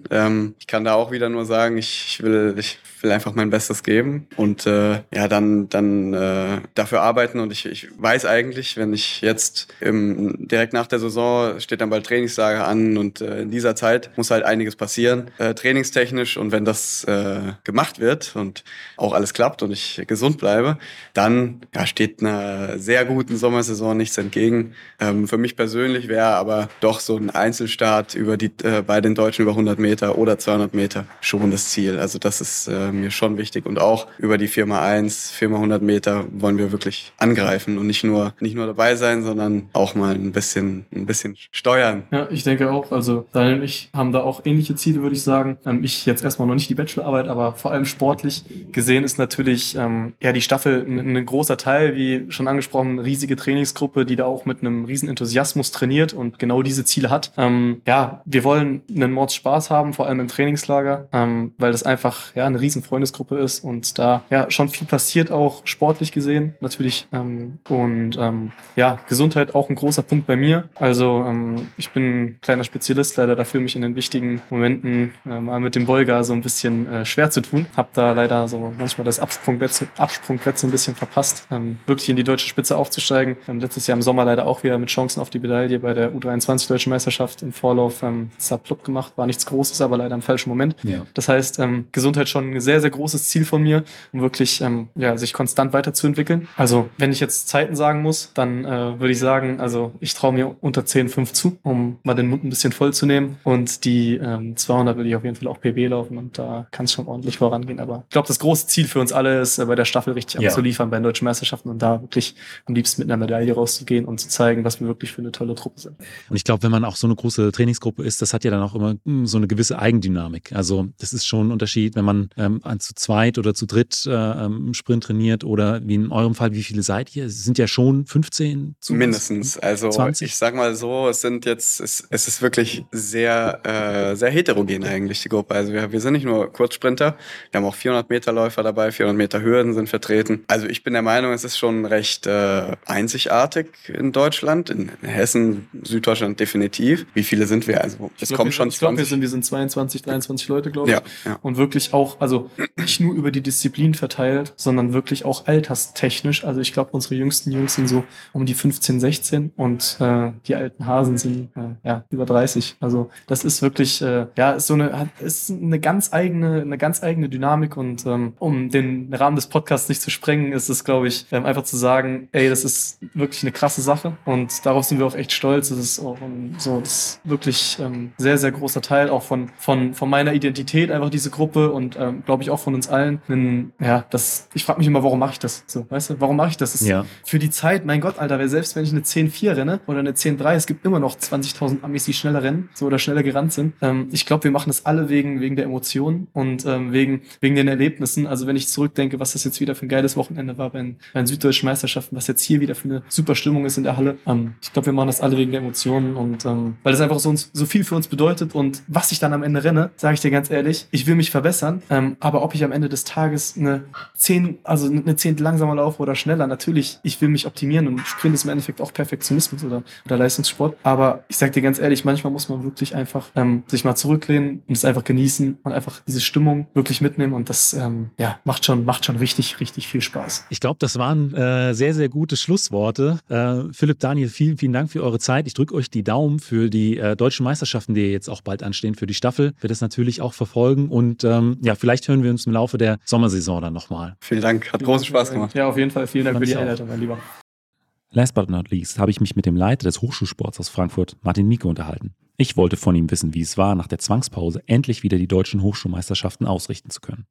Ich kann da auch wieder nur sagen, ich, ich will ich will einfach mein Bestes geben und äh, ja dann dann äh, dafür arbeiten und ich, ich weiß eigentlich, wenn ich jetzt im, direkt nach der Saison steht dann bald Trainingslager an und äh, in dieser Zeit muss halt einiges passieren, äh, trainingstechnisch und wenn das äh, gemacht wird und auch alles klappt und ich gesund bleibe, dann ja, steht einer sehr guten Sommersaison nichts entgegen. Ähm, für mich persönlich wäre aber doch so ein Einzelstart über die, äh, bei den Deutschen über 100 Meter oder 200 Meter schon das Ziel. Also das ist äh, mir schon wichtig und auch über die 4x1, 4x100 Meter wollen wir wir wirklich angreifen und nicht nur, nicht nur dabei sein, sondern auch mal ein bisschen, ein bisschen steuern. Ja, ich denke auch. Also Daniel und ich haben da auch ähnliche Ziele, würde ich sagen. Ähm, ich jetzt erstmal noch nicht die Bachelorarbeit, aber vor allem sportlich gesehen ist natürlich ähm, ja die Staffel ein, ein großer Teil, wie schon angesprochen, riesige Trainingsgruppe, die da auch mit einem riesen Enthusiasmus trainiert und genau diese Ziele hat. Ähm, ja, wir wollen einen Mords Spaß haben, vor allem im Trainingslager, ähm, weil das einfach ja eine riesen Freundesgruppe ist und da ja schon viel passiert auch sportlich gesehen natürlich. Ähm, und ähm, ja, Gesundheit auch ein großer Punkt bei mir. Also ähm, ich bin ein kleiner Spezialist, leider dafür mich in den wichtigen Momenten äh, mal mit dem Bolger so ein bisschen äh, schwer zu tun. Hab da leider so manchmal das Absprungbrett, so ein bisschen verpasst, ähm, wirklich in die deutsche Spitze aufzusteigen. Ähm, letztes Jahr im Sommer leider auch wieder mit Chancen auf die Medaille bei der U23 Deutschen Meisterschaft im Vorlauf ähm, Subclub gemacht. War nichts Großes, aber leider im falschen Moment. Ja. Das heißt, ähm, Gesundheit schon ein sehr, sehr großes Ziel von mir, um wirklich ähm, ja, sich konstant weiterzuentwickeln. Also, wenn ich jetzt Zeiten sagen muss, dann äh, würde ich sagen, also ich traue mir unter 10,5 zu, um mal den Mund ein bisschen voll zu nehmen. Und die ähm, 200 würde ich auf jeden Fall auch PB laufen und da kann es schon ordentlich vorangehen. Aber ich glaube, das große Ziel für uns alle ist, äh, bei der Staffel richtig ja. abzuliefern bei den deutschen Meisterschaften und da wirklich am liebsten mit einer Medaille rauszugehen und zu zeigen, was wir wirklich für eine tolle Truppe sind. Und ich glaube, wenn man auch so eine große Trainingsgruppe ist, das hat ja dann auch immer mh, hm, so eine gewisse Eigendynamik. Also das ist schon ein Unterschied, wenn man ähm, zu zweit oder zu dritt äh, ähm, Sprint trainiert oder wie in eurem Fall, wie viele seid ihr? Es sind ja schon 15 zu Mindestens. Also 20? ich sag mal so, es sind jetzt, es, es ist wirklich sehr, äh, sehr heterogen eigentlich, die Gruppe. Also wir, wir sind nicht nur Kurzsprinter, wir haben auch 400 Meter Läufer dabei, 400 Meter Hürden sind vertreten. Also ich bin der Meinung, es ist schon recht äh, einzigartig in Deutschland, in Hessen, Süddeutschland definitiv. Wie viele sind wir? Also es kommen schon Ich glaube, wir sind, wir sind 22, 23 Leute, glaube ich. Ja, ja. Und wirklich auch, also nicht nur über die Disziplin verteilt, sondern wirklich auch alterstechnisch. Also ich glaube, unsere jüngsten Jungs sind so um die 15, 16 und äh, die alten Hasen sind äh, ja über 30. Also das ist wirklich äh, ja ist so eine ist eine ganz eigene eine ganz eigene Dynamik und ähm, um den Rahmen des Podcasts nicht zu sprengen, ist es glaube ich ähm, einfach zu sagen, ey, das ist wirklich eine krasse Sache und darauf sind wir auch echt stolz. Das ist auch um, so das ist wirklich ähm, sehr sehr großer Teil auch von von von meiner Identität einfach diese Gruppe und ähm, glaube glaube ich, auch von uns allen. Ein, ja, das, ich frage mich immer, warum mache ich das? So, weißt du, warum mache ich das? das Ja. Für die Zeit, mein Gott, Alter, weil selbst wenn ich eine 10-4 renne oder eine 10-3, es gibt immer noch 20.000 Amis, die schneller rennen, so oder schneller gerannt sind. Ähm, ich glaube, wir machen das alle wegen, wegen der Emotionen und ähm, wegen, wegen den Erlebnissen. Also wenn ich zurückdenke, was das jetzt wieder für ein geiles Wochenende war bei den, bei den süddeutschen Meisterschaften, was jetzt hier wieder für eine super Stimmung ist in der Halle. Ähm, ich glaube, wir machen das alle wegen der Emotionen und ähm, weil das einfach so, uns, so viel für uns bedeutet und was ich dann am Ende renne, sage ich dir ganz ehrlich, ich will mich verbessern, ähm, aber ob ich am Ende des Tages eine 10, also eine Zehntel langsamer laufe oder schneller, natürlich, ich will mich optimieren und Sprint ist im Endeffekt auch Perfektionismus oder, oder Leistungssport, aber ich sag dir ganz ehrlich, manchmal muss man wirklich einfach ähm, sich mal zurücklehnen und es einfach genießen und einfach diese Stimmung wirklich mitnehmen und das ähm, ja, macht schon, macht schon richtig, richtig viel Spaß. Ich glaube, das waren äh, sehr, sehr gute Schlussworte. Äh, Philipp, Daniel, vielen, vielen Dank für eure Zeit. Ich drücke euch die Daumen für die äh, deutschen Meisterschaften, die jetzt auch bald anstehen, für die Staffel. Wir das natürlich auch verfolgen und ähm, ja, vielleicht hören wir uns im Laufe der Sommersaison dann nochmal. Vielen Dank, hat großen Spaß gemacht. Ja, auf jeden Fall. Vielen Dank Fand für die. Einleitung, mein Lieber. Last but not least habe ich mich mit dem Leiter des Hochschulsports aus Frankfurt, Martin Mieke, unterhalten. Ich wollte von ihm wissen, wie es war, nach der Zwangspause endlich wieder die deutschen Hochschulmeisterschaften ausrichten zu können.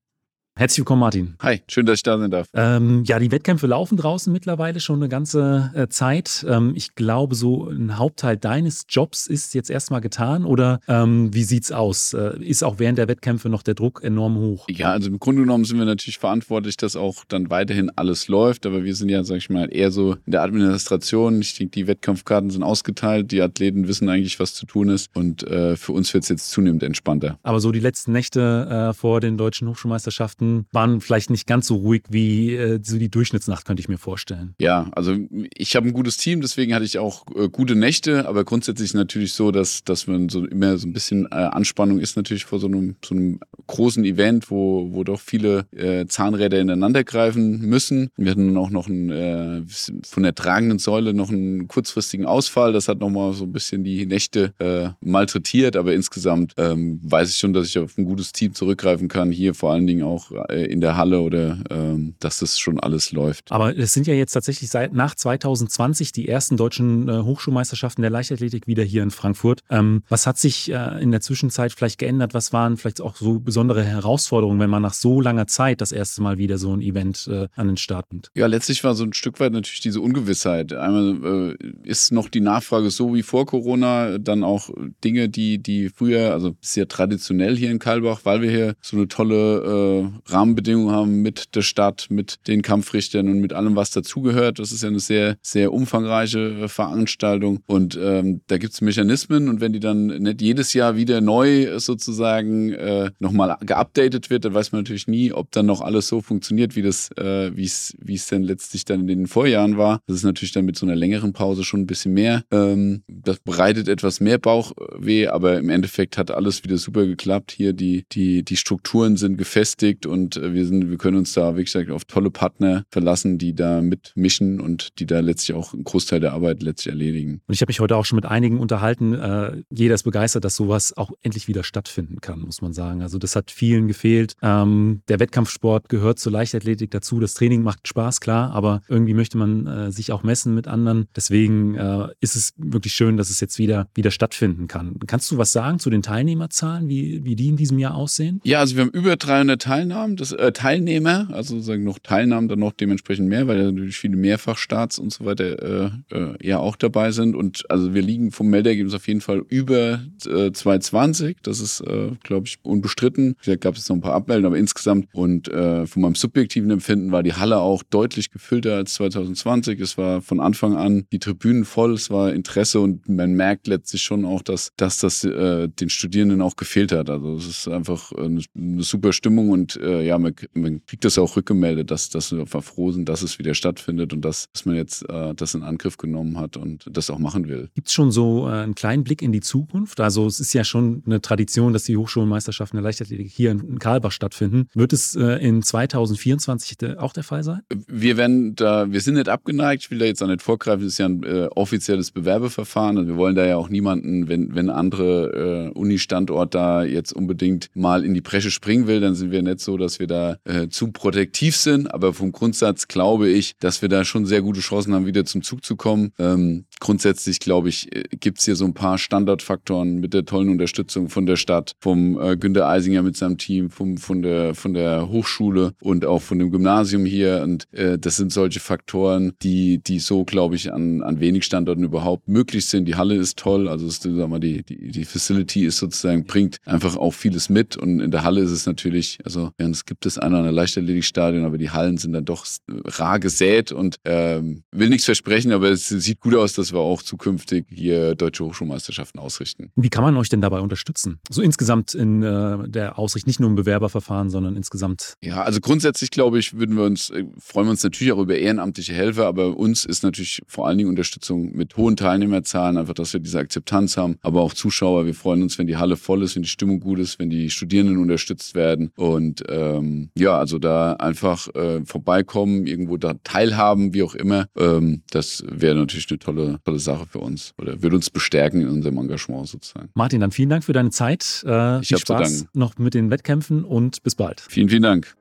Herzlich willkommen, Martin. Hi, schön, dass ich da sein darf. Ähm, ja, die Wettkämpfe laufen draußen mittlerweile schon eine ganze äh, Zeit. Ähm, ich glaube, so ein Hauptteil deines Jobs ist jetzt erstmal getan oder ähm, wie sieht's aus? Äh, ist auch während der Wettkämpfe noch der Druck enorm hoch? Ja, also im Grunde genommen sind wir natürlich verantwortlich, dass auch dann weiterhin alles läuft, aber wir sind ja, sag ich mal, eher so in der Administration. Ich denke, die Wettkampfkarten sind ausgeteilt, die Athleten wissen eigentlich, was zu tun ist und äh, für uns wird es jetzt zunehmend entspannter. Aber so die letzten Nächte äh, vor den deutschen Hochschulmeisterschaften waren vielleicht nicht ganz so ruhig wie äh, so die Durchschnittsnacht, könnte ich mir vorstellen. Ja, also ich habe ein gutes Team, deswegen hatte ich auch äh, gute Nächte, aber grundsätzlich natürlich so, dass, dass man so immer so ein bisschen äh, Anspannung ist natürlich vor so einem, so einem großen Event, wo, wo doch viele äh, Zahnräder ineinander greifen müssen. Wir hatten dann auch noch einen, äh, von der tragenden Säule noch einen kurzfristigen Ausfall. Das hat nochmal so ein bisschen die Nächte äh, malträtiert, aber insgesamt ähm, weiß ich schon, dass ich auf ein gutes Team zurückgreifen kann. Hier vor allen Dingen auch in der Halle oder ähm, dass das schon alles läuft. Aber es sind ja jetzt tatsächlich seit nach 2020 die ersten deutschen äh, Hochschulmeisterschaften der Leichtathletik wieder hier in Frankfurt. Ähm, was hat sich äh, in der Zwischenzeit vielleicht geändert? Was waren vielleicht auch so besondere Herausforderungen, wenn man nach so langer Zeit das erste Mal wieder so ein Event äh, an den Start nimmt? Ja, letztlich war so ein Stück weit natürlich diese Ungewissheit. Einmal äh, ist noch die Nachfrage so wie vor Corona, dann auch Dinge, die, die früher, also sehr traditionell hier in Kalbach, weil wir hier so eine tolle äh, Rahmenbedingungen haben mit der Stadt, mit den Kampfrichtern und mit allem, was dazugehört. Das ist ja eine sehr, sehr umfangreiche Veranstaltung. Und ähm, da gibt es Mechanismen und wenn die dann nicht jedes Jahr wieder neu sozusagen äh, nochmal geupdatet wird, dann weiß man natürlich nie, ob dann noch alles so funktioniert, wie das, äh, wie es denn letztlich dann in den Vorjahren war. Das ist natürlich dann mit so einer längeren Pause schon ein bisschen mehr. Ähm, das bereitet etwas mehr Bauchweh, aber im Endeffekt hat alles wieder super geklappt. Hier die, die, die Strukturen sind gefestigt und äh, wir sind, wir können uns da, wie gesagt, auf tolle Partner verlassen, die da mitmischen und die da letztlich auch einen Großteil der Arbeit letztlich erledigen. Und ich habe mich heute auch schon mit einigen unterhalten. Äh, jeder ist begeistert, dass sowas auch endlich wieder stattfinden kann, muss man sagen. Also das hat vielen gefehlt. Ähm, der Wettkampfsport gehört zur Leichtathletik dazu. Das Training macht Spaß, klar, aber irgendwie möchte man äh, sich auch messen mit anderen. Deswegen äh, ist es wirklich schön, dass es jetzt wieder, wieder stattfinden kann. Kannst du was sagen zu den Teilnehmerzahlen, wie, wie die in diesem Jahr aussehen? Ja, also wir haben über 300 Teilnahmen, das, äh, Teilnehmer, also sagen noch Teilnahmen dann noch dementsprechend mehr, weil natürlich viele Mehrfachstarts und so weiter äh, äh, ja auch dabei sind. Und also wir liegen vom Meldergebnis auf jeden Fall über äh, 220. Das ist, äh, glaube ich, unbestritten. Vielleicht gab es noch ein paar Abmeldungen, aber insgesamt und äh, von meinem subjektiven Empfinden war die Halle auch deutlich gefüllter als 2020. Es war von Anfang an die Tribünen voll, es war Interesse und man merkt letztlich schon auch, dass, dass das äh, den Studierenden auch gefehlt hat. Also es ist einfach eine, eine super Stimmung und äh, ja, man, man kriegt das auch rückgemeldet, dass, dass wir froh sind, dass es wieder stattfindet und dass, dass man jetzt äh, das in Angriff genommen hat und das auch machen will. Gibt es schon so äh, einen kleinen Blick in die Zukunft? Also es ist ja schon eine Tradition, dass die Hochschulmeisterschaften der Leichtathletik hier in, Karlbach stattfinden. Wird es äh, in 2024 de- auch der Fall sein? Wir werden da, wir sind nicht abgeneigt, ich will da jetzt auch nicht vorgreifen, das ist ja ein äh, offizielles Bewerbeverfahren. Also wir wollen da ja auch niemanden, wenn, wenn andere äh, Uni-Standort da jetzt unbedingt mal in die Bresche springen will, dann sind wir nicht so, dass wir da äh, zu protektiv sind. Aber vom Grundsatz glaube ich, dass wir da schon sehr gute Chancen haben, wieder zum Zug zu kommen. Ähm, grundsätzlich, glaube ich, äh, gibt es hier so ein paar Standardfaktoren mit der tollen Unterstützung von der Stadt, vom äh, Günter Eisinger mit seinem Team, vom, von, der, von der Hochschule und auch von dem Gymnasium hier. Und äh, das sind solche Faktoren, die, die so, glaube ich, an, an wenig Standorten überhaupt möglich sind. Die Halle ist toll, also ist, sag mal, die, die, die Facility ist sozusagen, bringt einfach auch vieles mit. Und in der Halle ist es natürlich, also ja, es gibt es einer an der Leichtathletikstadion, aber die Hallen sind dann doch rar gesät und ähm, will nichts versprechen, aber es sieht gut aus, dass wir auch zukünftig hier deutsche Hochschulmeisterschaften ausrichten. Wie kann man euch denn dabei unterstützen? So insgesamt in äh, der Ausrichtung, nicht nur im Bewerberverfahren, sondern insgesamt. Ja, also grundsätzlich glaube ich, würden wir uns, äh, freuen wir uns natürlich auch über ehrenamtliche Helfer, aber uns ist natürlich vor allen Dingen Unterstützung mit hohen Teilnehmerzahlen, einfach, dass wir diese Akzeptanz haben, aber auch Zuschauer. Wir freuen uns, wenn die Halle voll ist, wenn die Stimmung gut ist, wenn die Studierenden unterstützt werden und ähm, ja, also da einfach äh, vorbeikommen, irgendwo da teilhaben, wie auch immer. Ähm, das wäre natürlich eine tolle, tolle Sache für uns oder würde uns bestärken in unserem Engagement sozusagen. Martin, dann vielen Dank für deine Zeit. Äh, Ich viel Spaß noch mit den Wettkämpfen und bis bald. Vielen, vielen Dank.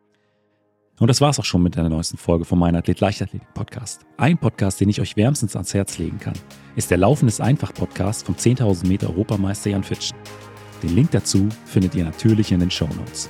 Und das war's auch schon mit der neuesten Folge vom Mein Athlet Leichtathletik Podcast. Ein Podcast, den ich euch wärmstens ans Herz legen kann, ist der Laufen ist einfach Podcast vom 10.000 Meter Europameister Jan Fitschen. Den Link dazu findet ihr natürlich in den Show Notes.